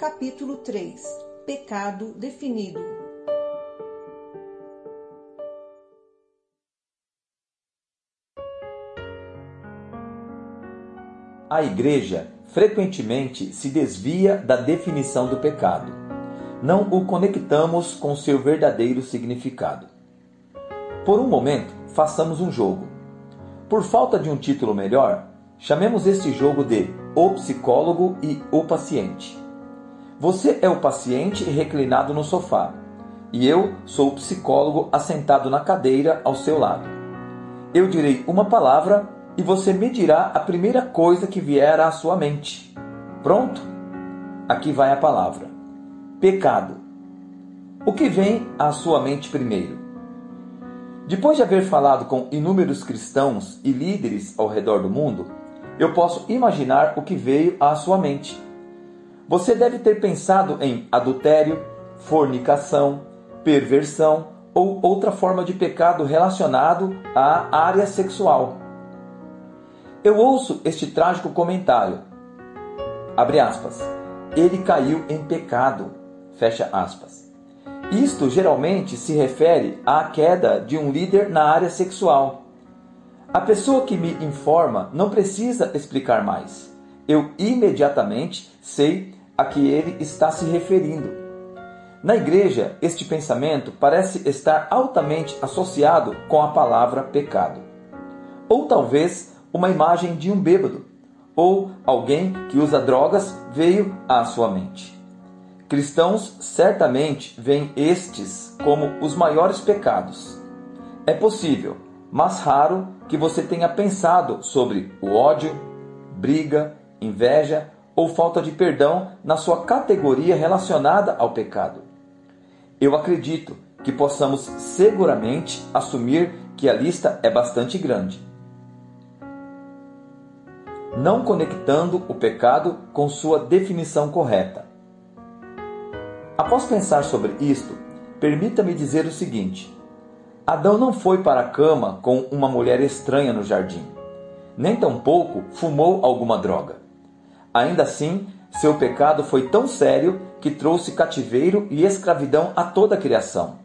Capítulo 3 Pecado definido. A igreja frequentemente se desvia da definição do pecado. Não o conectamos com seu verdadeiro significado. Por um momento, façamos um jogo. Por falta de um título melhor, chamemos este jogo de O Psicólogo e o Paciente. Você é o paciente reclinado no sofá e eu sou o psicólogo assentado na cadeira ao seu lado. Eu direi uma palavra e você me dirá a primeira coisa que vier à sua mente. Pronto? Aqui vai a palavra: pecado. O que vem à sua mente primeiro? Depois de haver falado com inúmeros cristãos e líderes ao redor do mundo, eu posso imaginar o que veio à sua mente. Você deve ter pensado em adultério, fornicação, perversão ou outra forma de pecado relacionado à área sexual. Eu ouço este trágico comentário. Abre aspas. Ele caiu em pecado. Fecha aspas. Isto geralmente se refere à queda de um líder na área sexual. A pessoa que me informa não precisa explicar mais. Eu imediatamente sei a que ele está se referindo. Na igreja, este pensamento parece estar altamente associado com a palavra pecado. Ou talvez uma imagem de um bêbado, ou alguém que usa drogas veio à sua mente. Cristãos certamente veem estes como os maiores pecados. É possível, mas raro, que você tenha pensado sobre o ódio, briga, inveja ou falta de perdão na sua categoria relacionada ao pecado. Eu acredito que possamos seguramente assumir que a lista é bastante grande. Não conectando o pecado com sua definição correta. Após pensar sobre isto, permita-me dizer o seguinte: Adão não foi para a cama com uma mulher estranha no jardim, nem tampouco fumou alguma droga. Ainda assim, seu pecado foi tão sério que trouxe cativeiro e escravidão a toda a criação.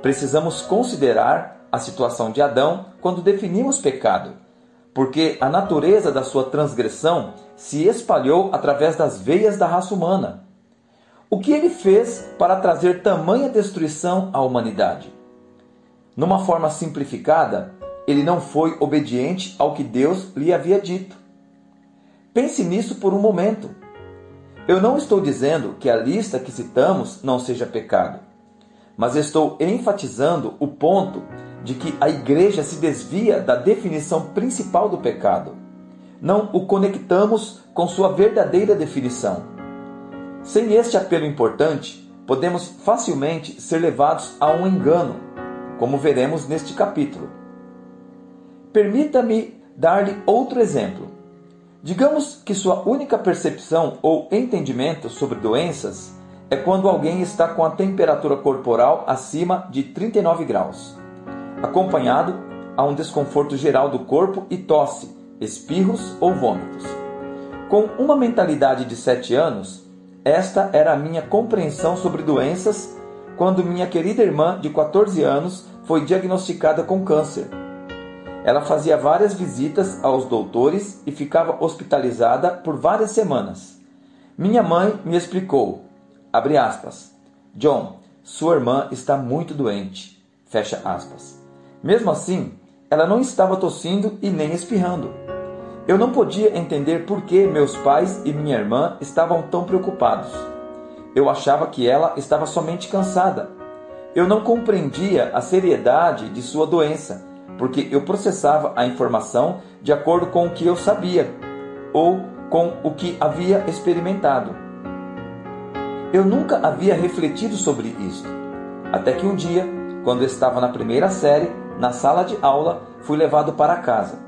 Precisamos considerar a situação de Adão quando definimos pecado, porque a natureza da sua transgressão se espalhou através das veias da raça humana. O que ele fez para trazer tamanha destruição à humanidade? Numa forma simplificada, ele não foi obediente ao que Deus lhe havia dito. Pense nisso por um momento. Eu não estou dizendo que a lista que citamos não seja pecado, mas estou enfatizando o ponto de que a igreja se desvia da definição principal do pecado. Não o conectamos com sua verdadeira definição. Sem este apelo importante, podemos facilmente ser levados a um engano, como veremos neste capítulo. Permita-me dar-lhe outro exemplo. Digamos que sua única percepção ou entendimento sobre doenças é quando alguém está com a temperatura corporal acima de 39 graus, acompanhado a um desconforto geral do corpo e tosse, espirros ou vômitos. Com uma mentalidade de 7 anos, esta era a minha compreensão sobre doenças quando minha querida irmã de 14 anos foi diagnosticada com câncer ela fazia várias visitas aos doutores e ficava hospitalizada por várias semanas. Minha mãe me explicou, aspas, John, sua irmã está muito doente, fecha aspas. Mesmo assim, ela não estava tossindo e nem espirrando. Eu não podia entender por que meus pais e minha irmã estavam tão preocupados. Eu achava que ela estava somente cansada. Eu não compreendia a seriedade de sua doença porque eu processava a informação de acordo com o que eu sabia ou com o que havia experimentado. Eu nunca havia refletido sobre isto, até que um dia, quando estava na primeira série, na sala de aula, fui levado para casa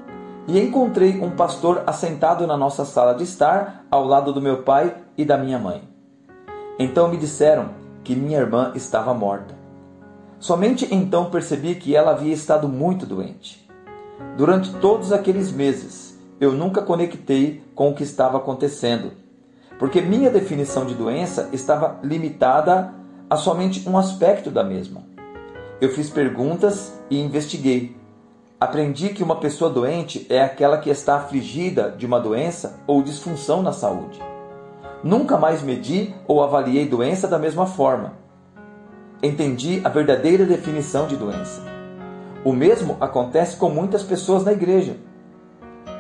e encontrei um pastor assentado na nossa sala de estar, ao lado do meu pai e da minha mãe. Então me disseram que minha irmã estava morta. Somente então percebi que ela havia estado muito doente. Durante todos aqueles meses, eu nunca conectei com o que estava acontecendo. porque minha definição de doença estava limitada a somente um aspecto da mesma. Eu fiz perguntas e investiguei. Aprendi que uma pessoa doente é aquela que está afligida de uma doença ou disfunção na saúde. Nunca mais medi ou avaliei doença da mesma forma. Entendi a verdadeira definição de doença. O mesmo acontece com muitas pessoas na igreja.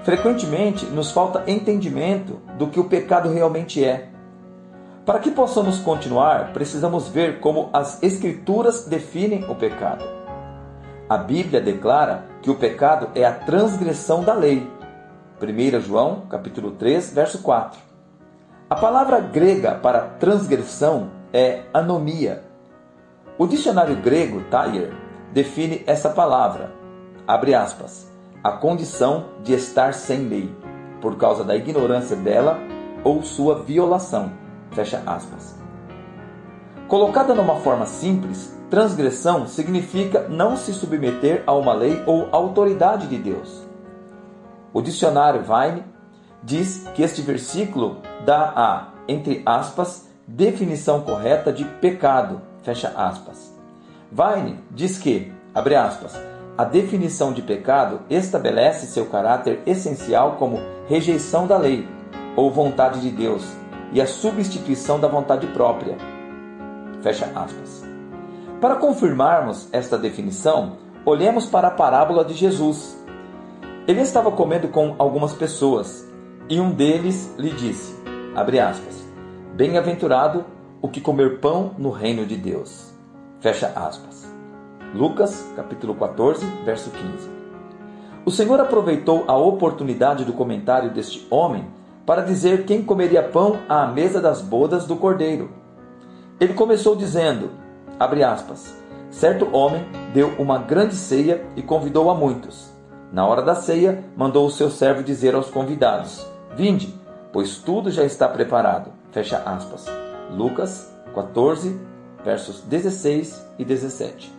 Frequentemente nos falta entendimento do que o pecado realmente é. Para que possamos continuar, precisamos ver como as Escrituras definem o pecado. A Bíblia declara que o pecado é a transgressão da lei. 1 João, capítulo 3, verso 4. A palavra grega para transgressão é anomia. O dicionário grego Thayer define essa palavra, abre aspas, a condição de estar sem lei, por causa da ignorância dela ou sua violação. Fecha aspas. Colocada numa forma simples, transgressão significa não se submeter a uma lei ou autoridade de Deus. O dicionário Vine diz que este versículo dá a, entre aspas, definição correta de pecado, fecha aspas. Vine diz que, abre aspas, a definição de pecado estabelece seu caráter essencial como rejeição da lei ou vontade de Deus e a substituição da vontade própria. Fecha aspas. Para confirmarmos esta definição, olhemos para a parábola de Jesus. Ele estava comendo com algumas pessoas e um deles lhe disse, abre aspas, Bem-aventurado o que comer pão no reino de Deus. Fecha aspas. Lucas, capítulo 14, verso 15. O Senhor aproveitou a oportunidade do comentário deste homem para dizer quem comeria pão à mesa das bodas do cordeiro. Ele começou dizendo, aspas, certo homem deu uma grande ceia e convidou a muitos. Na hora da ceia, mandou o seu servo dizer aos convidados: Vinde, pois tudo já está preparado. Fecha aspas. Lucas 14, versos 16 e 17.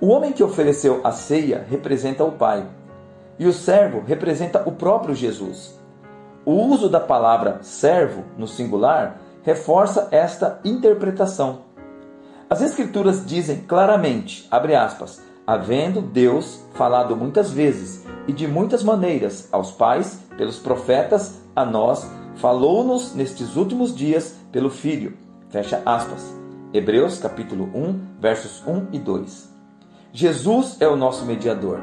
O homem que ofereceu a ceia representa o Pai, e o servo representa o próprio Jesus. O uso da palavra servo no singular reforça esta interpretação. As Escrituras dizem claramente, aspas, havendo Deus falado muitas vezes e de muitas maneiras aos pais, pelos profetas, a nós, falou-nos nestes últimos dias pelo Filho. Fecha aspas. Hebreus capítulo 1, versos 1 e 2. Jesus é o nosso mediador.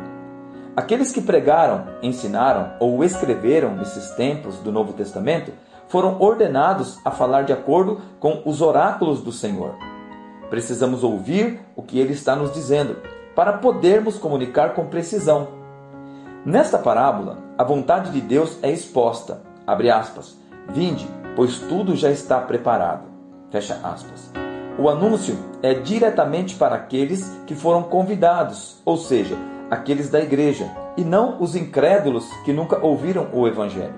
Aqueles que pregaram, ensinaram ou escreveram nesses tempos do Novo Testamento foram ordenados a falar de acordo com os oráculos do Senhor. Precisamos ouvir o que ele está nos dizendo para podermos comunicar com precisão. Nesta parábola, a vontade de Deus é exposta. Abre aspas. Vinde, pois tudo já está preparado. Fecha aspas. O anúncio é diretamente para aqueles que foram convidados, ou seja, aqueles da igreja, e não os incrédulos que nunca ouviram o Evangelho.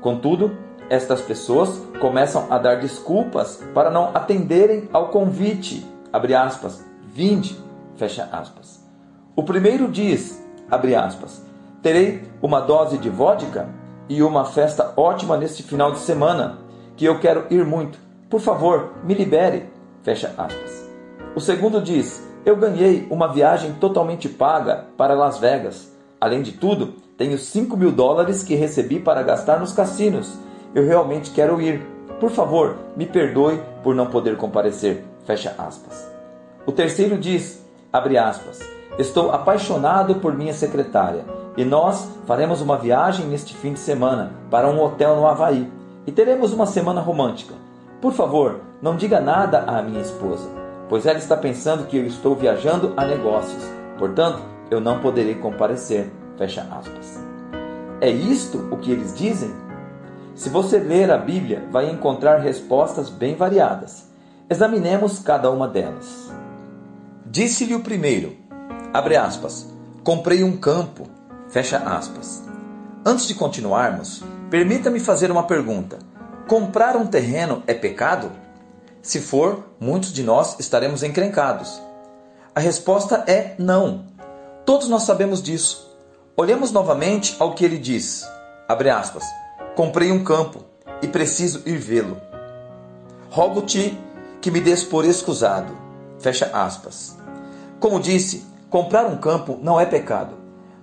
Contudo, estas pessoas começam a dar desculpas para não atenderem ao convite, abre aspas, vinde, fecha aspas. O primeiro diz, abre aspas, terei uma dose de vodka e uma festa ótima neste final de semana, que eu quero ir muito. Por favor, me libere. Fecha aspas. O segundo diz: Eu ganhei uma viagem totalmente paga para Las Vegas. Além de tudo, tenho 5 mil dólares que recebi para gastar nos cassinos. Eu realmente quero ir. Por favor, me perdoe por não poder comparecer. Fecha aspas. O terceiro diz, abre aspas, Estou apaixonado por minha secretária e nós faremos uma viagem neste fim de semana para um hotel no Havaí e teremos uma semana romântica. Por favor, não diga nada à minha esposa, pois ela está pensando que eu estou viajando a negócios. Portanto, eu não poderei comparecer. Fecha aspas. É isto o que eles dizem? Se você ler a Bíblia, vai encontrar respostas bem variadas. Examinemos cada uma delas. Disse-lhe o primeiro, abre aspas, comprei um campo, fecha aspas. Antes de continuarmos, permita-me fazer uma pergunta. Comprar um terreno é pecado? Se for, muitos de nós estaremos encrencados. A resposta é não. Todos nós sabemos disso. Olhemos novamente ao que ele diz. Abre aspas. Comprei um campo. e preciso ir vê-lo. Rogo-te que me des por escusado. Fecha aspas. Como disse, comprar um campo não é pecado.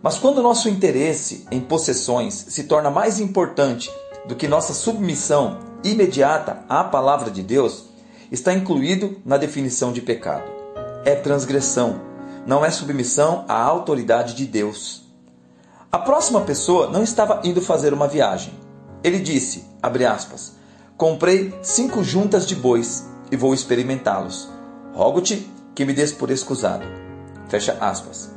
Mas quando nosso interesse em possessões se torna mais importante do que nossa submissão imediata à palavra de Deus, está incluído na definição de pecado. É transgressão, não é submissão à autoridade de Deus. A próxima pessoa não estava indo fazer uma viagem. Ele disse, aspas, comprei cinco juntas de bois e vou experimentá-los. Rogo-te que me des por escusado. Fecha aspas.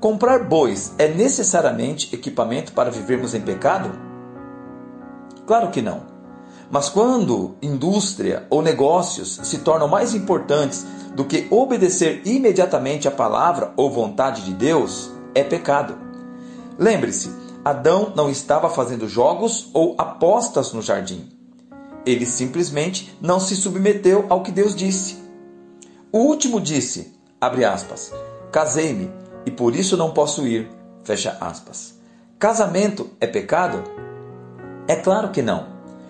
Comprar bois é necessariamente equipamento para vivermos em pecado? Claro que não. Mas quando indústria ou negócios se tornam mais importantes do que obedecer imediatamente à palavra ou vontade de Deus, é pecado. Lembre-se, Adão não estava fazendo jogos ou apostas no jardim. Ele simplesmente não se submeteu ao que Deus disse. O último disse, abre aspas, casei-me e por isso não posso ir, fecha aspas. Casamento é pecado? É claro que não.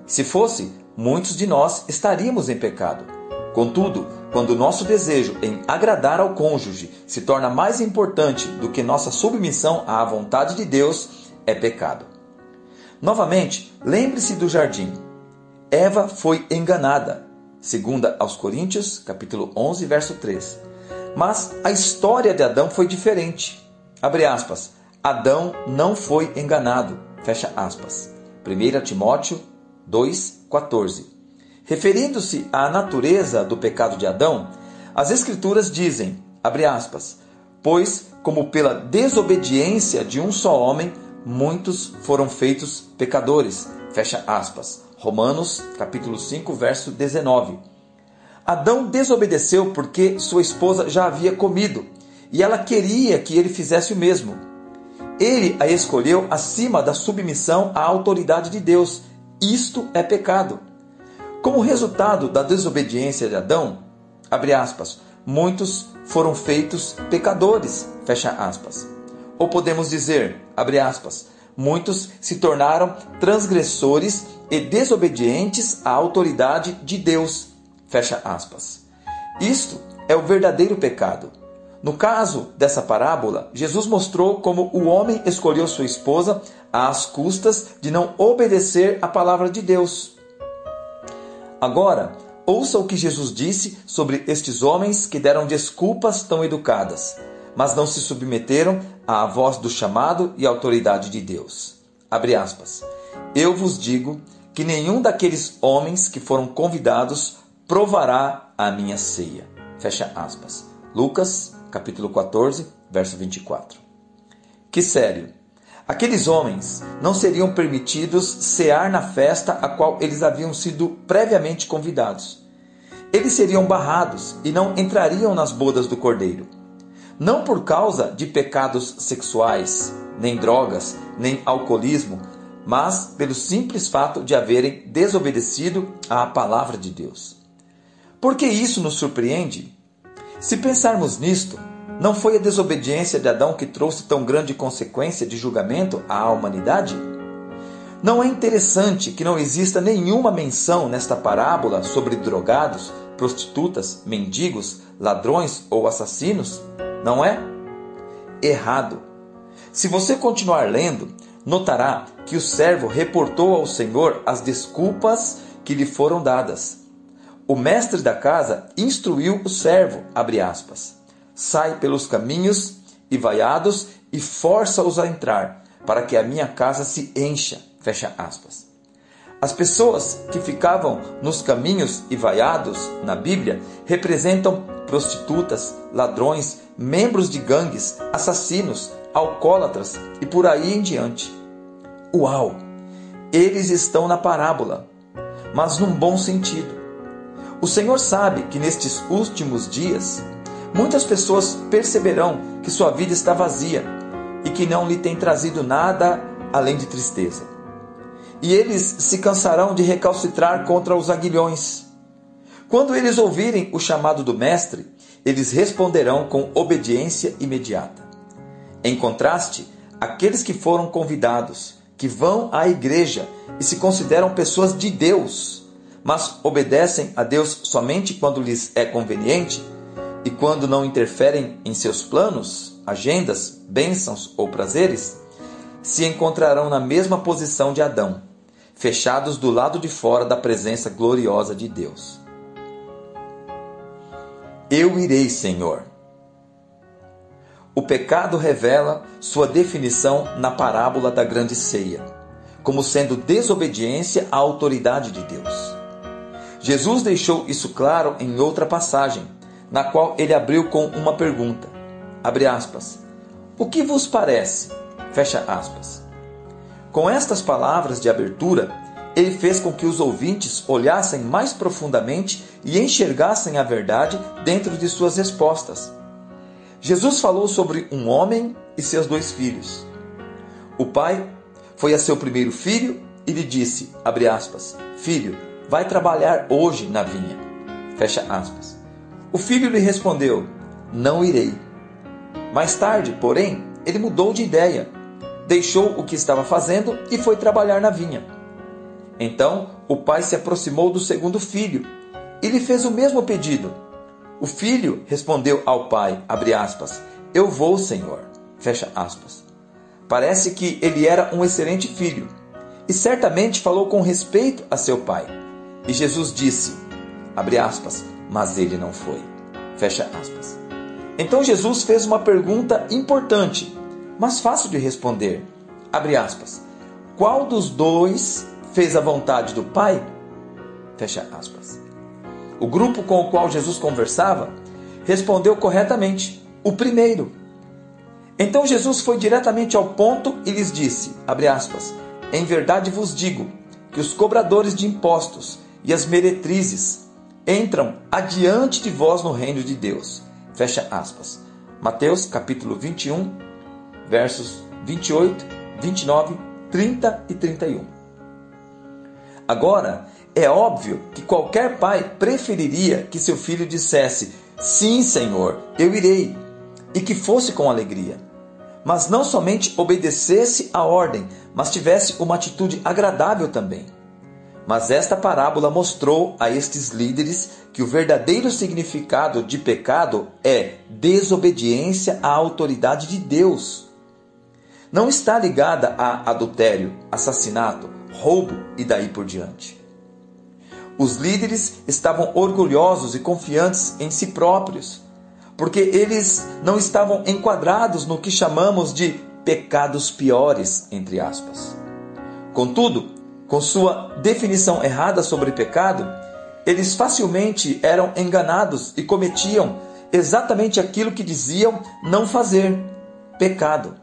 Se fosse, muitos de nós estaríamos em pecado. Contudo, quando nosso desejo em agradar ao cônjuge se torna mais importante do que nossa submissão à vontade de Deus, é pecado. Novamente, lembre-se do jardim. Eva foi enganada, segunda aos Coríntios, capítulo 11, verso 3. Mas a história de Adão foi diferente. Abre aspas. Adão não foi enganado. Fecha aspas. 1 Timóteo 2,14. Referindo-se à natureza do pecado de Adão, as Escrituras dizem, abre aspas, pois, como pela desobediência de um só homem, muitos foram feitos pecadores. Fecha aspas. Romanos, capítulo 5, verso 19. Adão desobedeceu porque sua esposa já havia comido e ela queria que ele fizesse o mesmo. Ele a escolheu acima da submissão à autoridade de Deus. Isto é pecado. Como resultado da desobediência de Adão, aspas, muitos foram feitos pecadores. Ou podemos dizer, aspas, muitos se tornaram transgressores e desobedientes à autoridade de Deus, fecha aspas. Isto é o verdadeiro pecado. No caso dessa parábola, Jesus mostrou como o homem escolheu sua esposa às custas de não obedecer à palavra de Deus. Agora, ouça o que Jesus disse sobre estes homens que deram desculpas tão educadas, mas não se submeteram à voz do chamado e autoridade de Deus. Abre aspas. Eu vos digo que nenhum daqueles homens que foram convidados provará a minha ceia. Fecha aspas. Lucas capítulo 14, verso 24. Que sério! Aqueles homens não seriam permitidos cear na festa a qual eles haviam sido previamente convidados. Eles seriam barrados e não entrariam nas bodas do cordeiro. Não por causa de pecados sexuais, nem drogas, nem alcoolismo, mas pelo simples fato de haverem desobedecido à palavra de Deus. Por que isso nos surpreende? Se pensarmos nisto, não foi a desobediência de Adão que trouxe tão grande consequência de julgamento à humanidade? Não é interessante que não exista nenhuma menção nesta parábola sobre drogados, prostitutas, mendigos, ladrões ou assassinos? Não é? Errado. Se você continuar lendo, notará que o servo reportou ao Senhor as desculpas que lhe foram dadas. O mestre da casa instruiu o servo, abre aspas, sai pelos caminhos e vaiados e força-os a entrar, para que a minha casa se encha, fecha aspas. As pessoas que ficavam nos caminhos e vaiados na Bíblia representam prostitutas, ladrões, membros de gangues, assassinos, alcoólatras e por aí em diante. Uau! Eles estão na parábola, mas num bom sentido. O Senhor sabe que nestes últimos dias, muitas pessoas perceberão que sua vida está vazia e que não lhe tem trazido nada além de tristeza. E eles se cansarão de recalcitrar contra os aguilhões. Quando eles ouvirem o chamado do Mestre, eles responderão com obediência imediata. Em contraste, aqueles que foram convidados, que vão à igreja e se consideram pessoas de Deus, mas obedecem a Deus somente quando lhes é conveniente e quando não interferem em seus planos, agendas, bênçãos ou prazeres, se encontrarão na mesma posição de Adão, fechados do lado de fora da presença gloriosa de Deus. Eu irei, Senhor. O pecado revela sua definição na parábola da grande ceia, como sendo desobediência à autoridade de Deus. Jesus deixou isso claro em outra passagem, na qual ele abriu com uma pergunta. Abre aspas. O que vos parece? Fecha aspas. Com estas palavras de abertura, ele fez com que os ouvintes olhassem mais profundamente e enxergassem a verdade dentro de suas respostas. Jesus falou sobre um homem e seus dois filhos. O pai foi a seu primeiro filho e lhe disse, aspas, Filho, vai trabalhar hoje na vinha. Fecha aspas. O filho lhe respondeu, Não irei. Mais tarde, porém, ele mudou de ideia, deixou o que estava fazendo e foi trabalhar na vinha. Então o pai se aproximou do segundo filho e lhe fez o mesmo pedido. O filho respondeu ao pai, aspas, Eu vou, Senhor. Fecha aspas. Parece que ele era um excelente filho e certamente falou com respeito a seu pai. E Jesus disse, abre aspas, mas ele não foi. Fecha aspas. Então Jesus fez uma pergunta importante, mas fácil de responder. Abre aspas. Qual dos dois fez a vontade do Pai? Fecha aspas. O grupo com o qual Jesus conversava respondeu corretamente: o primeiro. Então Jesus foi diretamente ao ponto e lhes disse: aspas, Em verdade vos digo que os cobradores de impostos e as meretrizes entram adiante de vós no reino de Deus. Fecha aspas. Mateus capítulo 21, versos 28, 29, 30 e 31. Agora, é óbvio que qualquer pai preferiria que seu filho dissesse: Sim, Senhor, eu irei, e que fosse com alegria. Mas não somente obedecesse a ordem, mas tivesse uma atitude agradável também. Mas esta parábola mostrou a estes líderes que o verdadeiro significado de pecado é desobediência à autoridade de Deus. Não está ligada a adultério, assassinato, roubo e daí por diante. Os líderes estavam orgulhosos e confiantes em si próprios, porque eles não estavam enquadrados no que chamamos de pecados piores, entre aspas. Contudo, com sua definição errada sobre pecado, eles facilmente eram enganados e cometiam exatamente aquilo que diziam não fazer: pecado,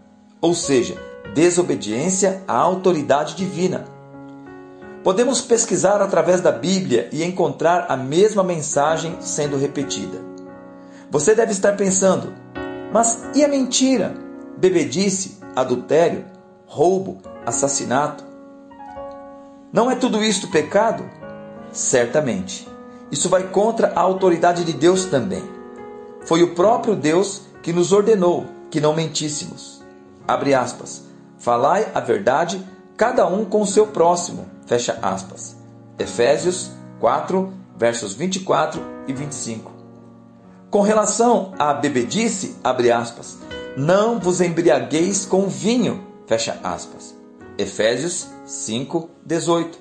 ou seja, desobediência à autoridade divina. Podemos pesquisar através da Bíblia e encontrar a mesma mensagem sendo repetida. Você deve estar pensando, mas e a mentira, bebedice, adultério, roubo, assassinato? Não é tudo isto pecado? Certamente. Isso vai contra a autoridade de Deus também. Foi o próprio Deus que nos ordenou que não mentíssemos. Abre aspas. Falai a verdade, cada um com o seu próximo Fecha aspas. Efésios 4, versos 24 e 25. Com relação à bebedice, abre aspas, não vos embriagueis com vinho, fecha aspas. Efésios 5, 18.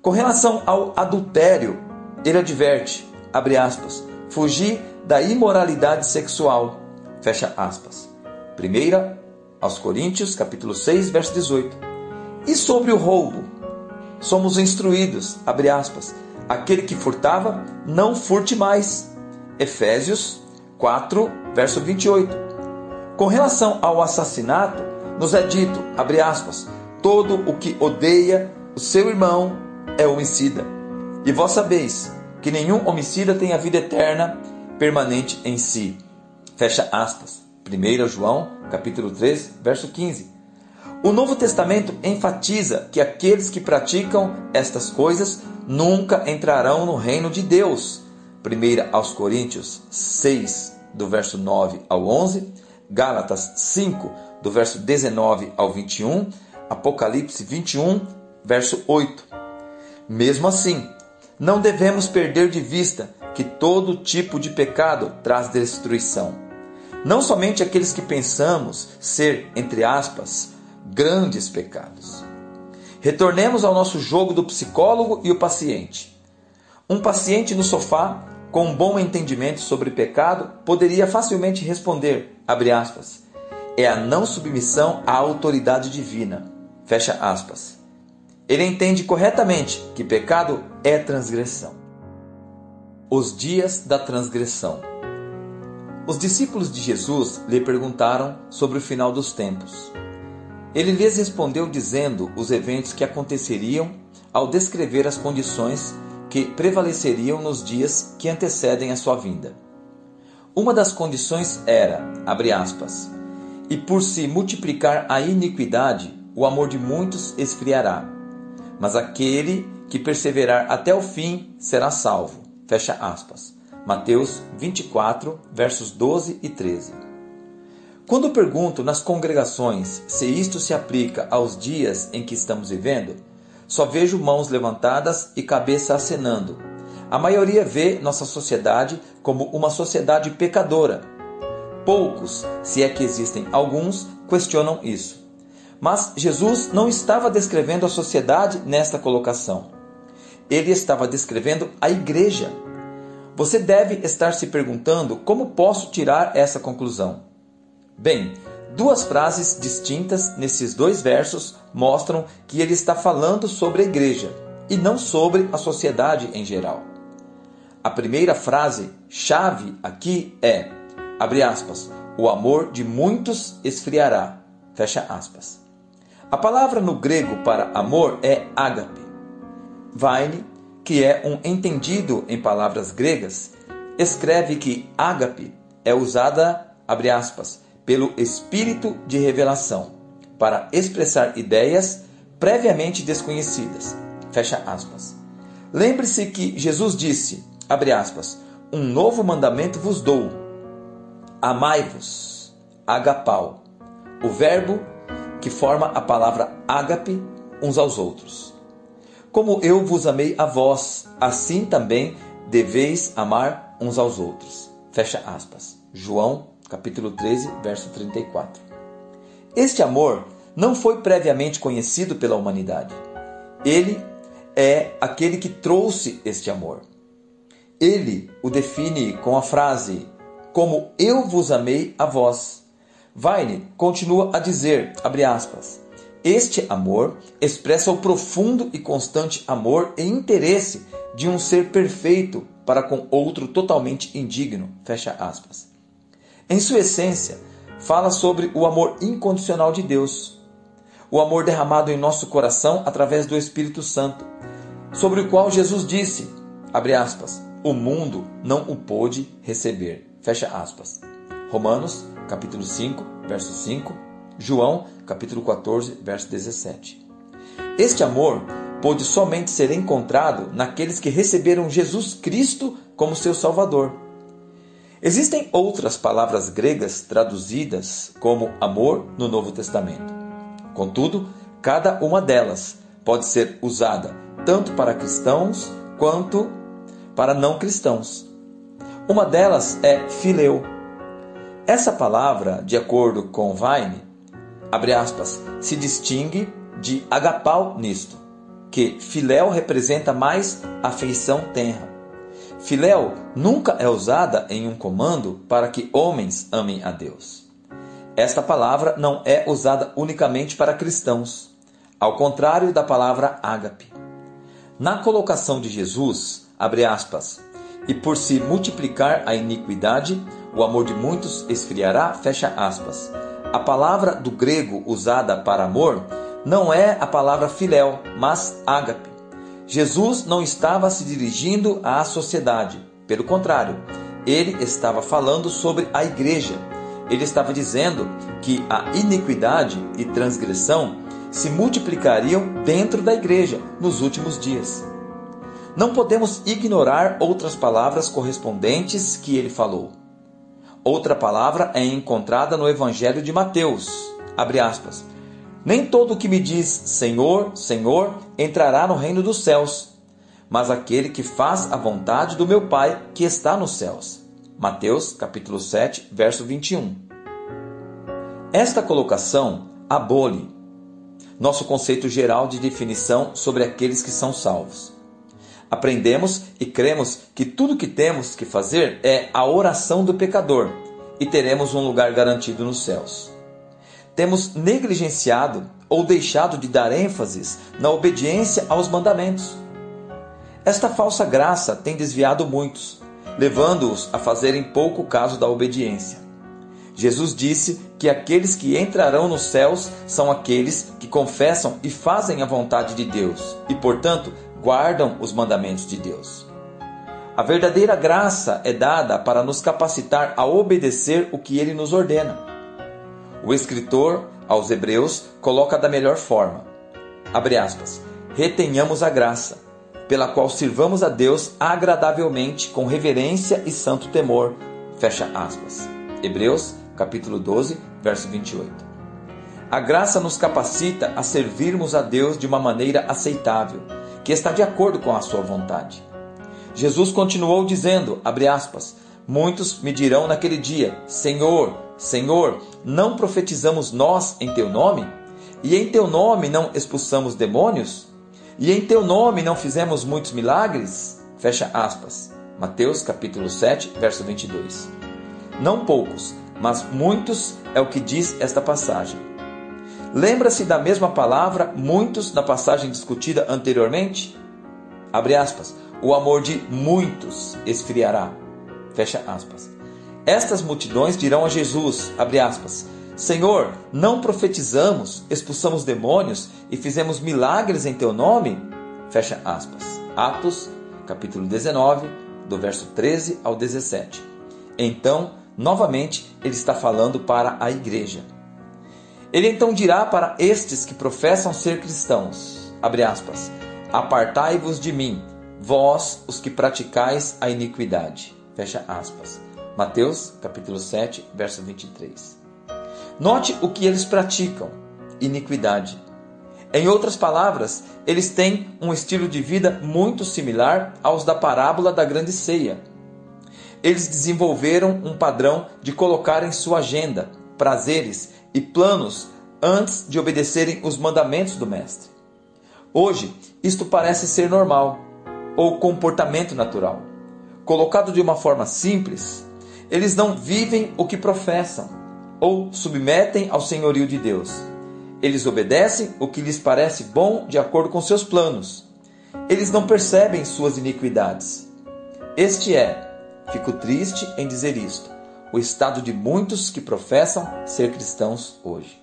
Com relação ao adultério, ele adverte, abre aspas, fugir da imoralidade sexual, fecha aspas. Primeira aos Coríntios, capítulo 6, verso 18. E sobre o roubo, somos instruídos, abre aspas, aquele que furtava, não furte mais. Efésios 4, verso 28. Com relação ao assassinato, nos é dito, abre aspas, todo o que odeia o seu irmão é homicida. E vós sabeis que nenhum homicida tem a vida eterna permanente em si. Fecha aspas. 1 João, capítulo 3, verso 15. O Novo Testamento enfatiza que aqueles que praticam estas coisas nunca entrarão no reino de Deus. 1 aos Coríntios 6, do verso 9 ao 11, Gálatas 5, do verso 19 ao 21, Apocalipse 21, verso 8. Mesmo assim, não devemos perder de vista que todo tipo de pecado traz destruição. Não somente aqueles que pensamos ser, entre aspas, grandes pecados. Retornemos ao nosso jogo do psicólogo e o paciente. Um paciente no sofá, com um bom entendimento sobre pecado, poderia facilmente responder, aspas, é a não submissão à autoridade divina. Fecha aspas. Ele entende corretamente que pecado é transgressão. Os dias da transgressão. Os discípulos de Jesus lhe perguntaram sobre o final dos tempos. Ele lhes respondeu dizendo os eventos que aconteceriam ao descrever as condições que prevaleceriam nos dias que antecedem a sua vinda. Uma das condições era, abre aspas, e por se multiplicar a iniquidade, o amor de muitos esfriará. Mas aquele que perseverar até o fim será salvo. Fecha aspas. Mateus 24, versos 12 e 13. Quando pergunto nas congregações se isto se aplica aos dias em que estamos vivendo, só vejo mãos levantadas e cabeça acenando. A maioria vê nossa sociedade como uma sociedade pecadora Poucos, se é que existem alguns, questionam isso. Mas Jesus não estava descrevendo a sociedade nesta colocação. Ele estava descrevendo a igreja. Você deve estar se perguntando como posso tirar essa conclusão. Bem, duas frases distintas nesses dois versos mostram que ele está falando sobre a igreja e não sobre a sociedade em geral. A primeira frase chave aqui é abre aspas, o amor de muitos esfriará, fecha aspas. A palavra no grego para amor é ágape. Vine, que é um entendido em palavras gregas, escreve que ágape é usada, abre aspas, pelo espírito de revelação, para expressar ideias previamente desconhecidas, fecha aspas. Lembre-se que Jesus disse, abre aspas, um novo mandamento vos dou, Amai-vos, agapau, o verbo que forma a palavra ágape uns aos outros. Como eu vos amei a vós, assim também deveis amar uns aos outros. Fecha aspas. João, capítulo 13, verso 34. Este amor não foi previamente conhecido pela humanidade. Ele é aquele que trouxe este amor. Ele o define com a frase: como eu vos amei a vós. Vine continua a dizer, aspas, este amor expressa o profundo e constante amor e interesse de um ser perfeito para com outro totalmente indigno, fecha aspas. Em sua essência, fala sobre o amor incondicional de Deus, o amor derramado em nosso coração através do Espírito Santo, sobre o qual Jesus disse, aspas, o mundo não o pôde receber. Fecha aspas. Romanos, capítulo 5, verso 5. João, capítulo 14, verso 17. Este amor pôde somente ser encontrado naqueles que receberam Jesus Cristo como seu Salvador. Existem outras palavras gregas traduzidas como amor no Novo Testamento. Contudo, cada uma delas pode ser usada tanto para cristãos quanto para não cristãos. Uma delas é fileu. Essa palavra, de acordo com Vine, abre aspas, se distingue de agapau nisto, que filéu representa mais afeição tenra. Filéu nunca é usada em um comando para que homens amem a Deus. Esta palavra não é usada unicamente para cristãos, ao contrário da palavra ágape. Na colocação de Jesus, abre aspas, e por se multiplicar a iniquidade, o amor de muitos esfriará, fecha aspas. A palavra do grego usada para amor não é a palavra filéu, mas ágape. Jesus não estava se dirigindo à sociedade, pelo contrário, ele estava falando sobre a igreja. Ele estava dizendo que a iniquidade e transgressão se multiplicariam dentro da igreja nos últimos dias. Não podemos ignorar outras palavras correspondentes que ele falou. Outra palavra é encontrada no Evangelho de Mateus. Abre aspas. Nem todo o que me diz Senhor, Senhor entrará no reino dos céus, mas aquele que faz a vontade do meu Pai que está nos céus. Mateus, capítulo 7, verso 21. Esta colocação abole nosso conceito geral de definição sobre aqueles que são salvos. Aprendemos e cremos que tudo que temos que fazer é a oração do pecador e teremos um lugar garantido nos céus. Temos negligenciado ou deixado de dar ênfase na obediência aos mandamentos. Esta falsa graça tem desviado muitos, levando-os a fazerem pouco caso da obediência. Jesus disse que aqueles que entrarão nos céus são aqueles que confessam e fazem a vontade de Deus e, portanto, guardam os mandamentos de Deus. A verdadeira graça é dada para nos capacitar a obedecer o que ele nos ordena. O escritor aos Hebreus coloca da melhor forma: abre aspas, retenhamos a graça, pela qual sirvamos a Deus agradavelmente com reverência e santo temor. Fecha aspas. Hebreus, capítulo 12, verso 28. A graça nos capacita a servirmos a Deus de uma maneira aceitável, que está de acordo com a sua vontade. Jesus continuou dizendo, aspas, Muitos me dirão naquele dia: Senhor, Senhor, não profetizamos nós em teu nome? E em teu nome não expulsamos demônios? E em teu nome não fizemos muitos milagres? Fecha aspas. Mateus capítulo 7, verso 22. Não poucos, mas muitos é o que diz esta passagem. Lembra-se da mesma palavra muitos na passagem discutida anteriormente? Abre aspas. O amor de muitos esfriará. Fecha aspas. Estas multidões dirão a Jesus, abre aspas, Senhor, não profetizamos, expulsamos demônios e fizemos milagres em teu nome? Fecha aspas. Atos, capítulo 19, do verso 13 ao 17. Então, novamente, ele está falando para a igreja. Ele então dirá para estes que professam ser cristãos, aspas, Apartai-vos de mim, vós os que praticais a iniquidade. Fecha aspas. Mateus, capítulo 7, verso 23. Note o que eles praticam: iniquidade. Em outras palavras, eles têm um estilo de vida muito similar aos da parábola da grande ceia. Eles desenvolveram um padrão de colocar em sua agenda prazeres e planos antes de obedecerem os mandamentos do Mestre. Hoje, isto parece ser normal ou comportamento natural. Colocado de uma forma simples, eles não vivem o que professam ou submetem ao senhorio de Deus. Eles obedecem o que lhes parece bom de acordo com seus planos. Eles não percebem suas iniquidades. Este é, fico triste em dizer isto, o estado de muitos que professam ser cristãos hoje.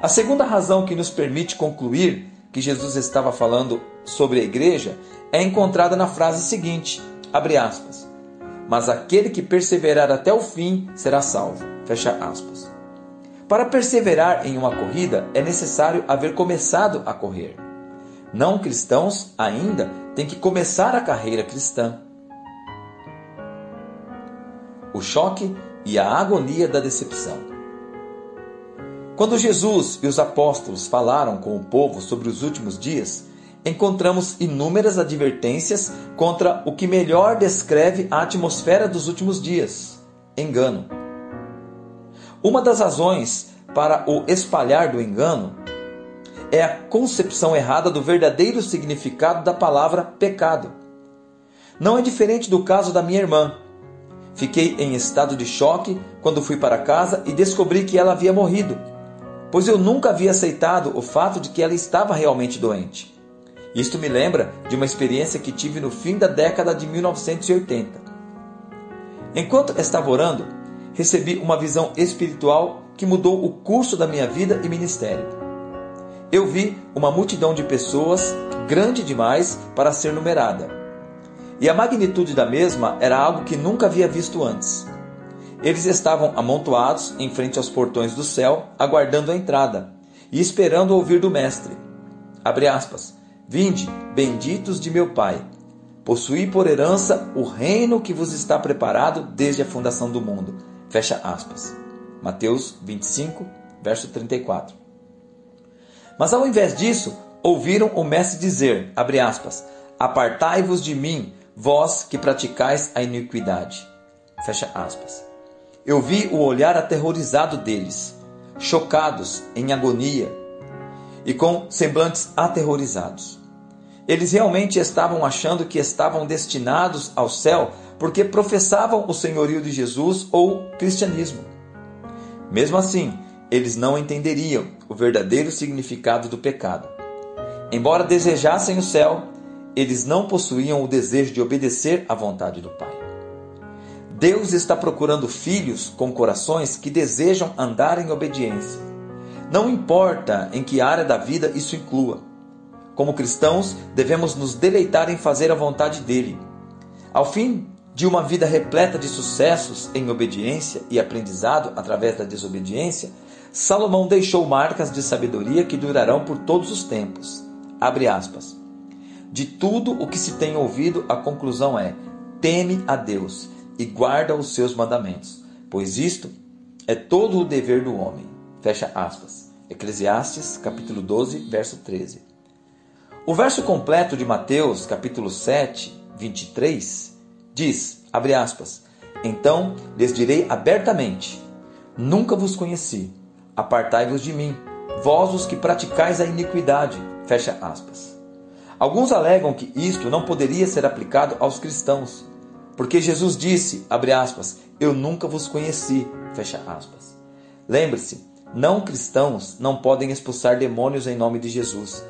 A segunda razão que nos permite concluir que Jesus estava falando sobre a igreja é encontrada na frase seguinte, abre aspas, mas aquele que perseverar até o fim será salvo, fecha aspas. Para perseverar em uma corrida é necessário haver começado a correr. Não cristãos ainda têm que começar a carreira cristã. O choque e a agonia da decepção. Quando Jesus e os apóstolos falaram com o povo sobre os últimos dias, encontramos inúmeras advertências contra o que melhor descreve a atmosfera dos últimos dias: engano. Uma das razões para o espalhar do engano é a concepção errada do verdadeiro significado da palavra pecado. Não é diferente do caso da minha irmã. Fiquei em estado de choque quando fui para casa e descobri que ela havia morrido pois eu nunca havia aceitado o fato de que ela estava realmente doente. Isto me lembra de uma experiência que tive no fim da década de 1980. Enquanto estava orando, recebi uma visão espiritual que mudou o curso da minha vida e ministério. Eu vi uma multidão de pessoas grande demais para ser numerada. E a magnitude da mesma era algo que nunca havia visto antes. Eles estavam amontoados em frente aos portões do céu, aguardando a entrada e esperando ouvir do Mestre. Abre aspas. Vinde, benditos de meu Pai, possuí por herança o reino que vos está preparado desde a fundação do mundo. Fecha aspas. Mateus 25, verso 34. Mas ao invés disso, ouviram o mestre dizer, abre aspas, apartai-vos de mim, vós que praticais a iniquidade. Fecha aspas. Eu vi o olhar aterrorizado deles, chocados, em agonia e com semblantes aterrorizados. Eles realmente estavam achando que estavam destinados ao céu porque professavam o senhorio de Jesus ou cristianismo. Mesmo assim, eles não entenderiam o verdadeiro significado do pecado. Embora desejassem o céu, eles não possuíam o desejo de obedecer à vontade do Pai. Deus está procurando filhos com corações que desejam andar em obediência. Não importa em que área da vida isso inclua. Como cristãos, devemos nos deleitar em fazer a vontade dele. Ao fim de uma vida repleta de sucessos em obediência e aprendizado através da desobediência, Salomão deixou marcas de sabedoria que durarão por todos os tempos. Abre aspas. De tudo o que se tem ouvido, a conclusão é: teme a Deus e guarda os seus mandamentos, pois isto é todo o dever do homem. Fecha aspas. Eclesiastes, capítulo 12, verso 13. O verso completo de Mateus, capítulo 7, 23, diz, abre aspas, Então lhes direi abertamente, nunca vos conheci, apartai-vos de mim, vós os que praticais a iniquidade. Fecha aspas. Alguns alegam que isto não poderia ser aplicado aos cristãos, porque Jesus disse, abre aspas, eu nunca vos conheci, fecha aspas. Lembre-se, não cristãos não podem expulsar demônios em nome de Jesus.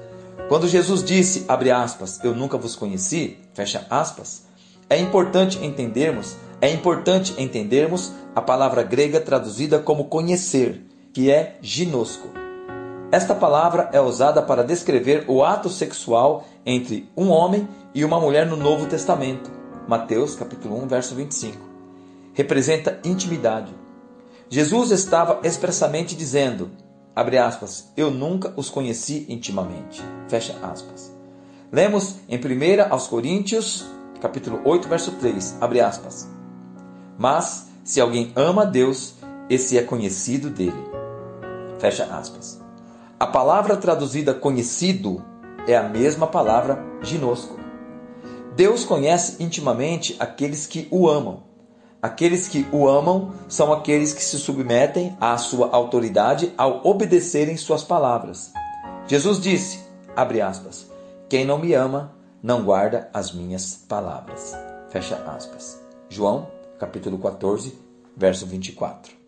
Quando Jesus disse, abre aspas, eu nunca vos conheci, fecha aspas, é importante entendermos, é importante entendermos a palavra grega traduzida como conhecer, que é ginosco. Esta palavra é usada para descrever o ato sexual entre um homem e uma mulher no Novo Testamento. Mateus capítulo 1, verso 25. Representa intimidade. Jesus estava expressamente dizendo, abre aspas, eu nunca os conheci intimamente. Fecha aspas. Lemos em 1 aos Coríntios, capítulo 8, verso 3, abre aspas. Mas se alguém ama a Deus, esse é conhecido dele. Fecha aspas. A palavra traduzida conhecido é a mesma palavra ginosco. Deus conhece intimamente aqueles que o amam. Aqueles que o amam são aqueles que se submetem à sua autoridade ao obedecerem suas palavras. Jesus disse, abre aspas, quem não me ama não guarda as minhas palavras. Fecha aspas. João, capítulo 14, verso 24.